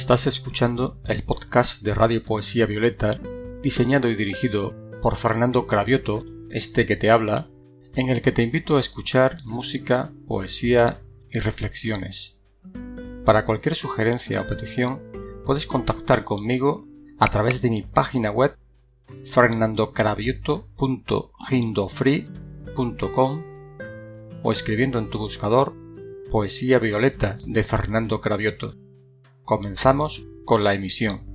Estás escuchando el podcast de Radio Poesía Violeta, diseñado y dirigido por Fernando Cravioto, este que te habla, en el que te invito a escuchar música, poesía y reflexiones. Para cualquier sugerencia o petición, puedes contactar conmigo a través de mi página web fernandocravioto.hindofree.com o escribiendo en tu buscador Poesía Violeta de Fernando Cravioto. Comenzamos con la emisión.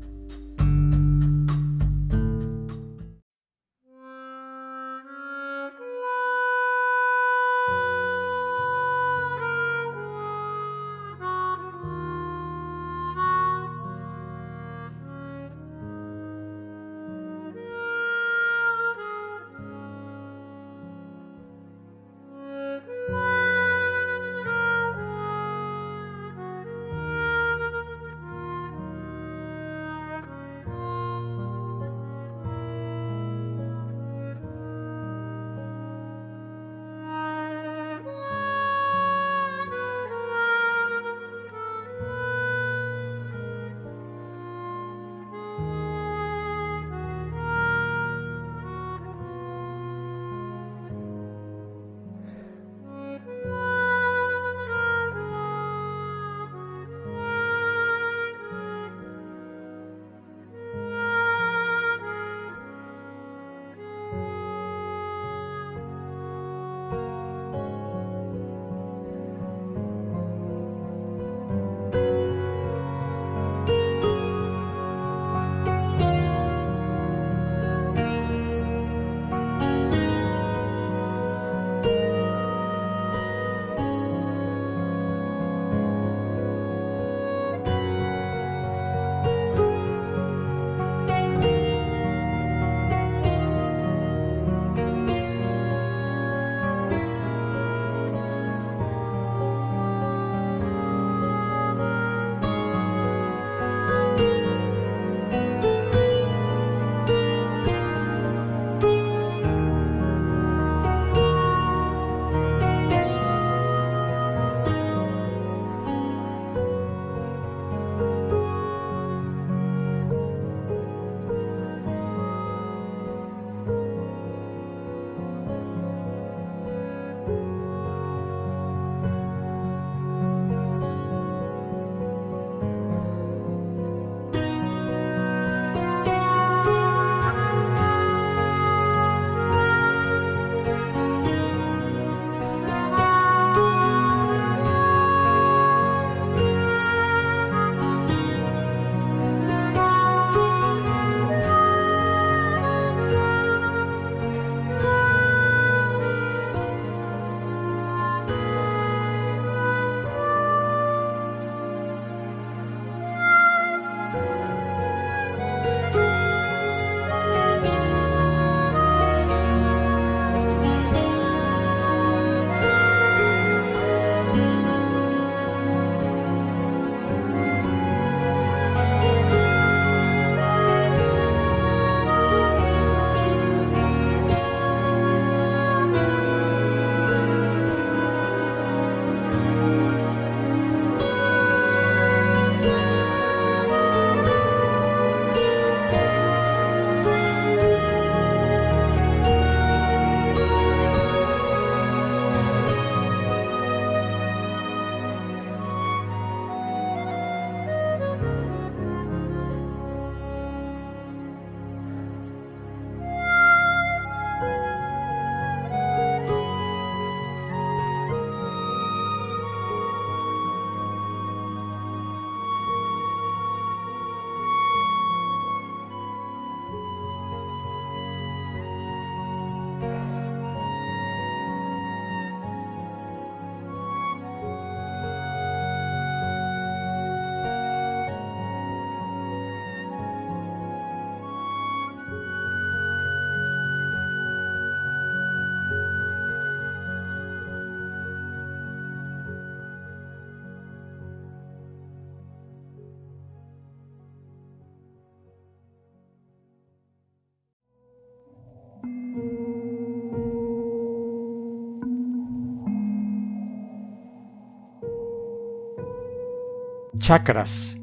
Chakras.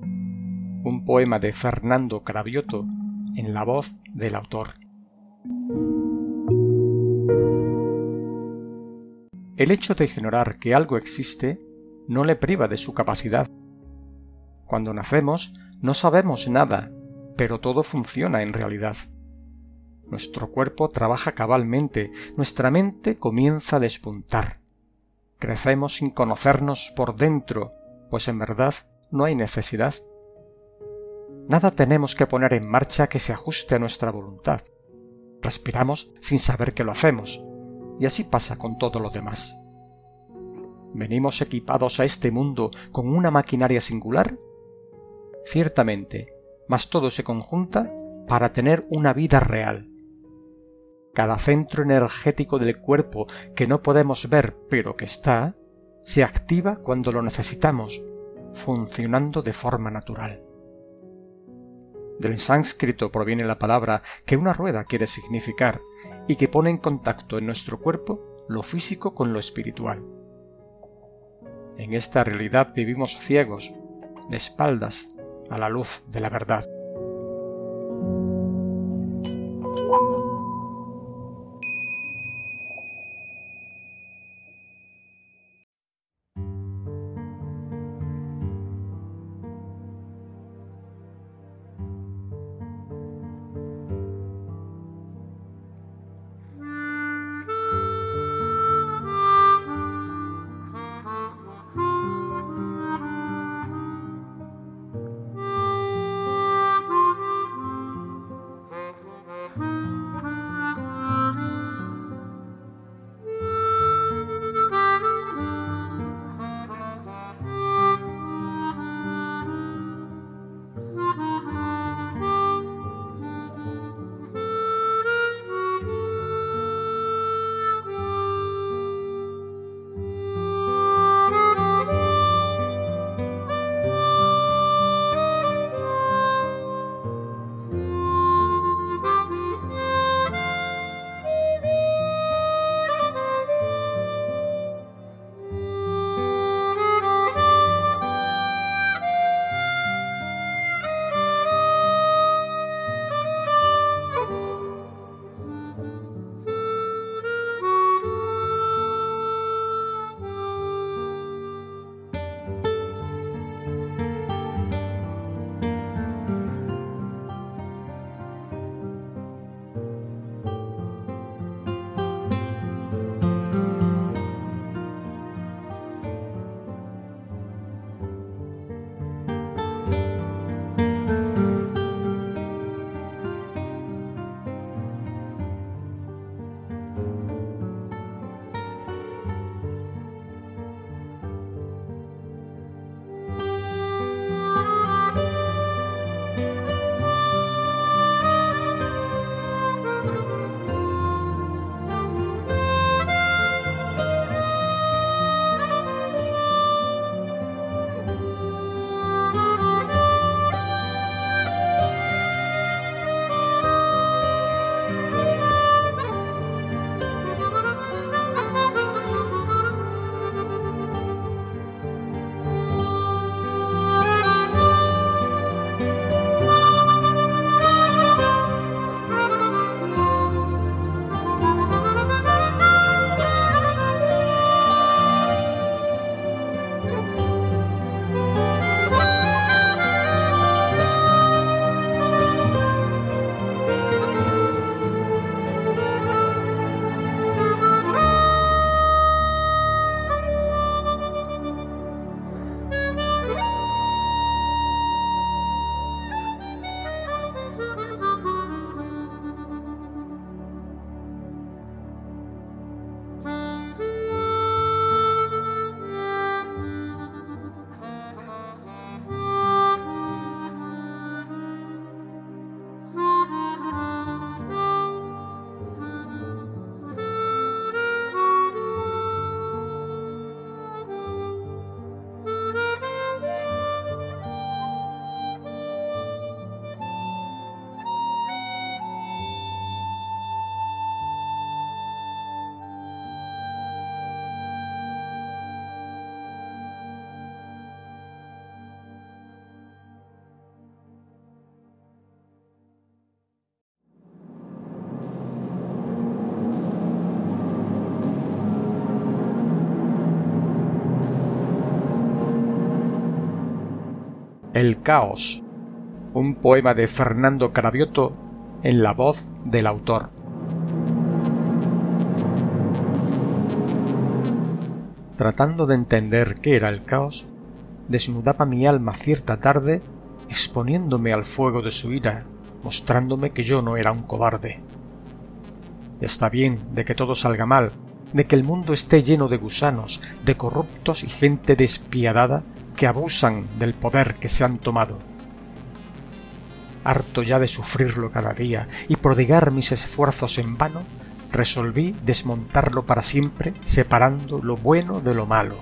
un poema de Fernando Cravioto en la voz del autor. El hecho de ignorar que algo existe no le priva de su capacidad. Cuando nacemos no sabemos nada, pero todo funciona en realidad. Nuestro cuerpo trabaja cabalmente, nuestra mente comienza a despuntar. Crecemos sin conocernos por dentro, pues en verdad no hay necesidad. Nada tenemos que poner en marcha que se ajuste a nuestra voluntad. Respiramos sin saber que lo hacemos, y así pasa con todo lo demás. ¿Venimos equipados a este mundo con una maquinaria singular? Ciertamente, mas todo se conjunta para tener una vida real. Cada centro energético del cuerpo que no podemos ver pero que está, se activa cuando lo necesitamos, funcionando de forma natural. Del sánscrito proviene la palabra que una rueda quiere significar y que pone en contacto en nuestro cuerpo lo físico con lo espiritual. En esta realidad vivimos ciegos, de espaldas a la luz de la verdad. El caos, un poema de Fernando Cravioto en la voz del autor. Tratando de entender qué era el caos, desnudaba mi alma cierta tarde, exponiéndome al fuego de su ira, mostrándome que yo no era un cobarde. Está bien de que todo salga mal, de que el mundo esté lleno de gusanos, de corruptos y gente despiadada que abusan del poder que se han tomado. Harto ya de sufrirlo cada día y prodigar mis esfuerzos en vano, resolví desmontarlo para siempre, separando lo bueno de lo malo.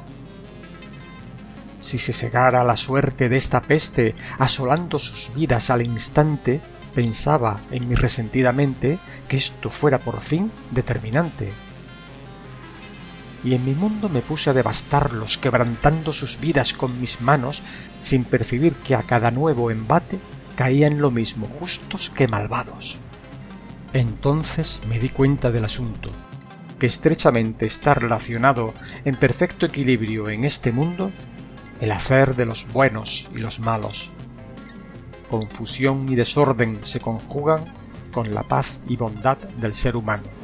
Si se cegara la suerte de esta peste, asolando sus vidas al instante, pensaba en mi resentida mente que esto fuera por fin determinante. Y en mi mundo me puse a devastarlos, quebrantando sus vidas con mis manos, sin percibir que a cada nuevo embate caían lo mismo justos que malvados. Entonces me di cuenta del asunto, que estrechamente está relacionado en perfecto equilibrio en este mundo el hacer de los buenos y los malos. Confusión y desorden se conjugan con la paz y bondad del ser humano.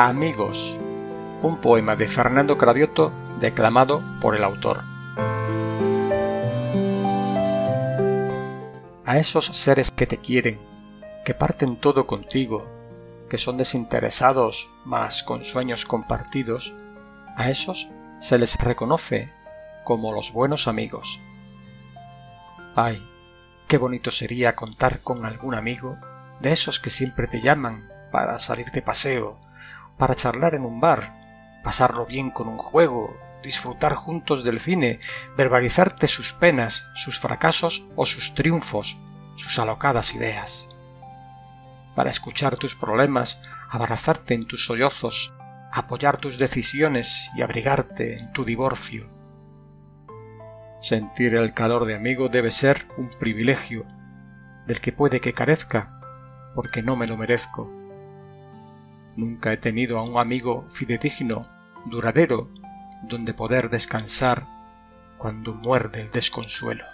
Amigos, un poema de Fernando Cravioto declamado por el autor. A esos seres que te quieren, que parten todo contigo, que son desinteresados, mas con sueños compartidos, a esos se les reconoce como los buenos amigos. Ay, qué bonito sería contar con algún amigo de esos que siempre te llaman para salir de paseo, para charlar en un bar, pasarlo bien con un juego, disfrutar juntos del cine, verbalizarte sus penas, sus fracasos o sus triunfos, sus alocadas ideas. Para escuchar tus problemas, abrazarte en tus sollozos, apoyar tus decisiones y abrigarte en tu divorcio. Sentir el calor de amigo debe ser un privilegio, del que puede que carezca, porque no me lo merezco. Nunca he tenido a un amigo fidedigno, duradero, donde poder descansar cuando muerde el desconsuelo.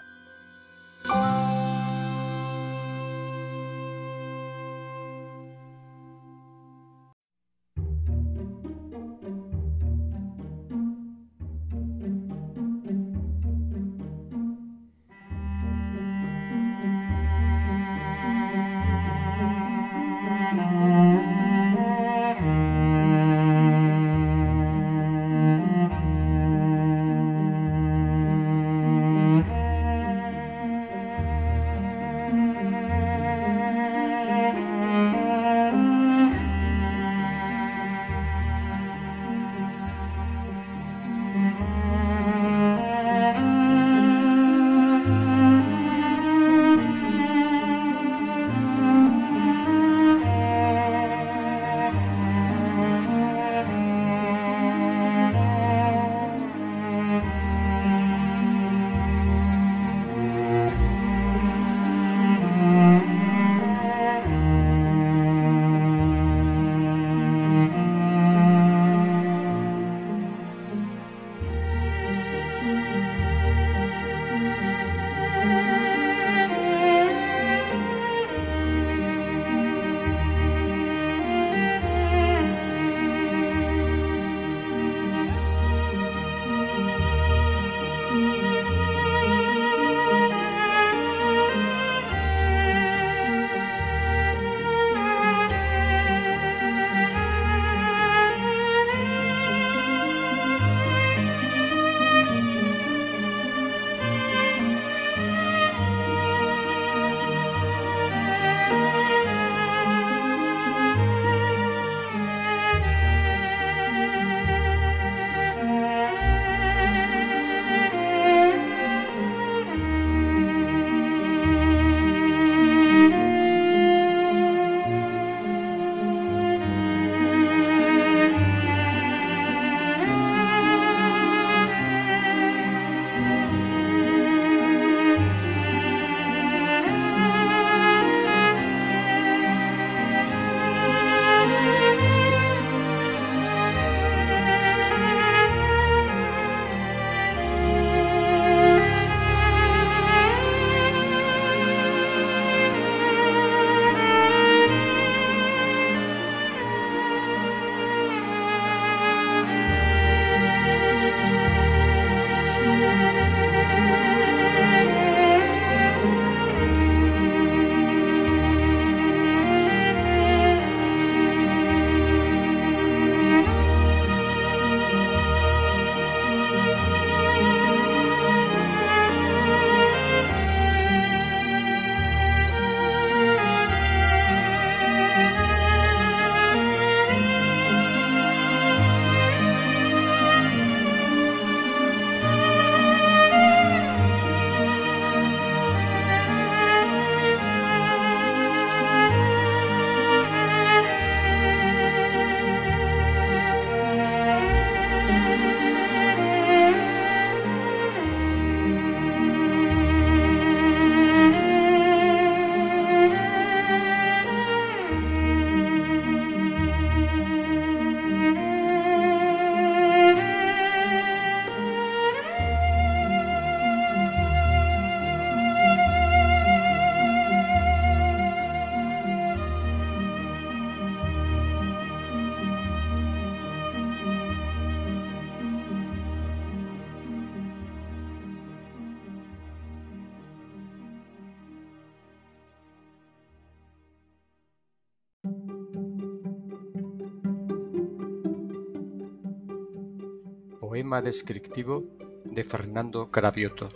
Descriptivo de Fernando Cravioto.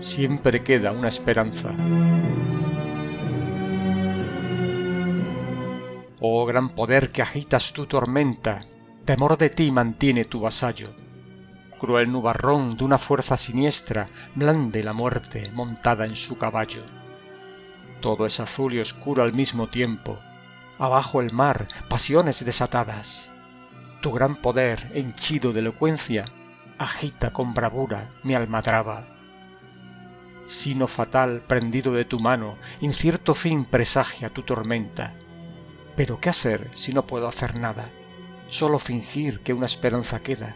Siempre queda una esperanza. Oh gran poder que agitas tu tormenta, temor de ti mantiene tu vasallo. Cruel nubarrón de una fuerza siniestra blande la muerte montada en su caballo. Todo es azul y oscuro al mismo tiempo. Abajo el mar, pasiones desatadas. Tu gran poder, henchido de elocuencia, agita con bravura mi almadraba. Sino fatal prendido de tu mano, incierto fin presagia tu tormenta pero ¿qué hacer si no puedo hacer nada? Solo fingir que una esperanza queda.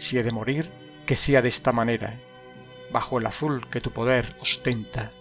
Si he de morir, que sea de esta manera, bajo el azul que tu poder ostenta.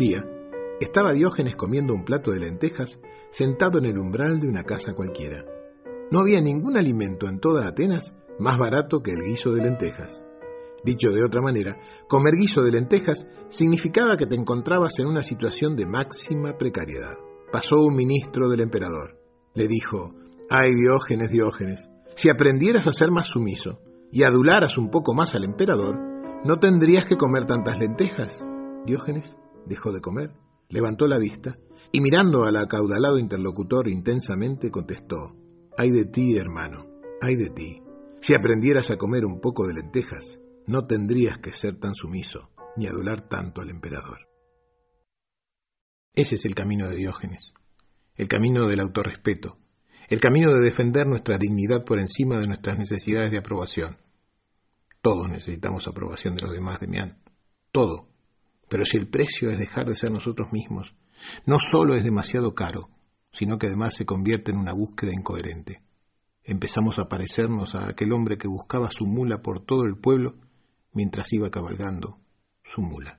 Día, estaba Diógenes comiendo un plato de lentejas sentado en el umbral de una casa cualquiera. No había ningún alimento en toda Atenas más barato que el guiso de lentejas. Dicho de otra manera, comer guiso de lentejas significaba que te encontrabas en una situación de máxima precariedad. Pasó un ministro del emperador. Le dijo, ay Diógenes, Diógenes, si aprendieras a ser más sumiso y adularas un poco más al emperador, no tendrías que comer tantas lentejas. Diógenes dejó de comer levantó la vista y mirando al acaudalado interlocutor intensamente contestó, Ay de ti, hermano, ay de ti. Si aprendieras a comer un poco de lentejas, no tendrías que ser tan sumiso ni adular tanto al emperador. Ese es el camino de Diógenes, el camino del autorrespeto, el camino de defender nuestra dignidad por encima de nuestras necesidades de aprobación. Todos necesitamos aprobación de los demás, Demián, todo. Pero si el precio es dejar de ser nosotros mismos, no solo es demasiado caro, sino que además se convierte en una búsqueda incoherente. Empezamos a parecernos a aquel hombre que buscaba su mula por todo el pueblo mientras iba cabalgando su mula.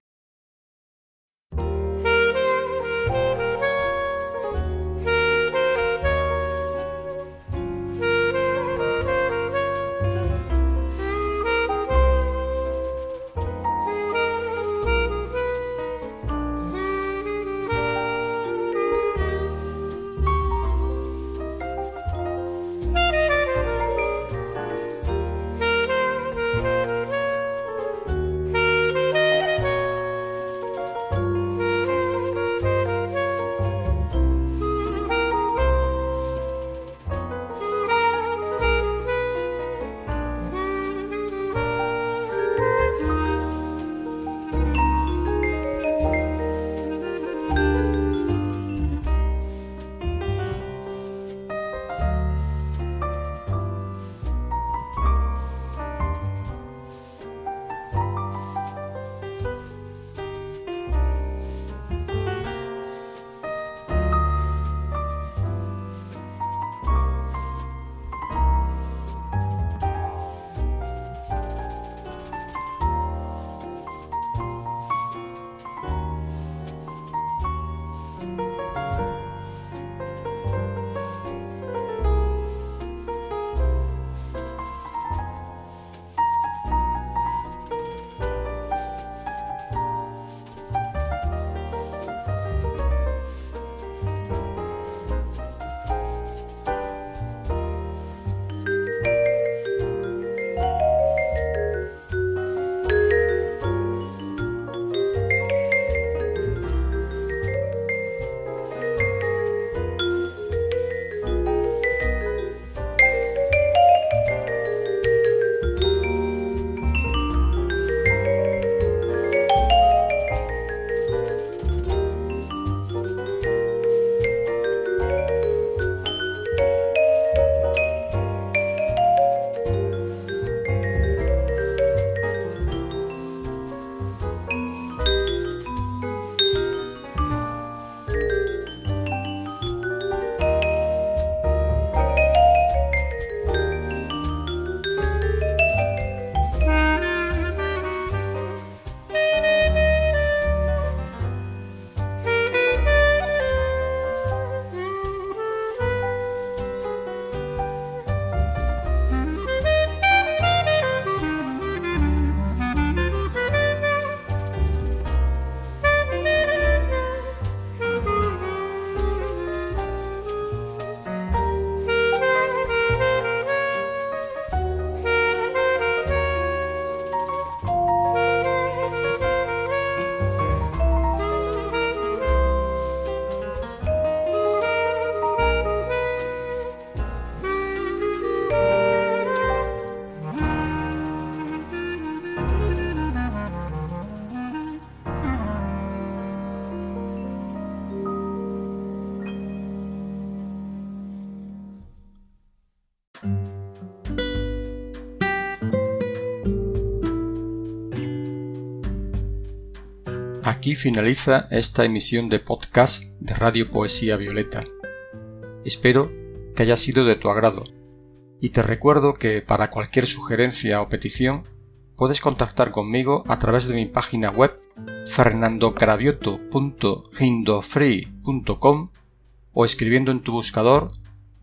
Aquí finaliza esta emisión de podcast de Radio Poesía Violeta. Espero que haya sido de tu agrado y te recuerdo que para cualquier sugerencia o petición puedes contactar conmigo a través de mi página web fernandocravioto.hindofree.com o escribiendo en tu buscador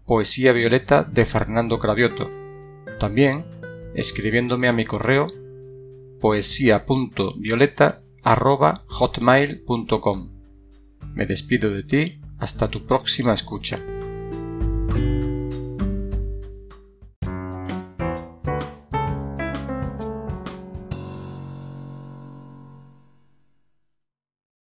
Poesía Violeta de Fernando Cravioto. También escribiéndome a mi correo poesía.violeta arroba hotmail.com. Me despido de ti hasta tu próxima escucha.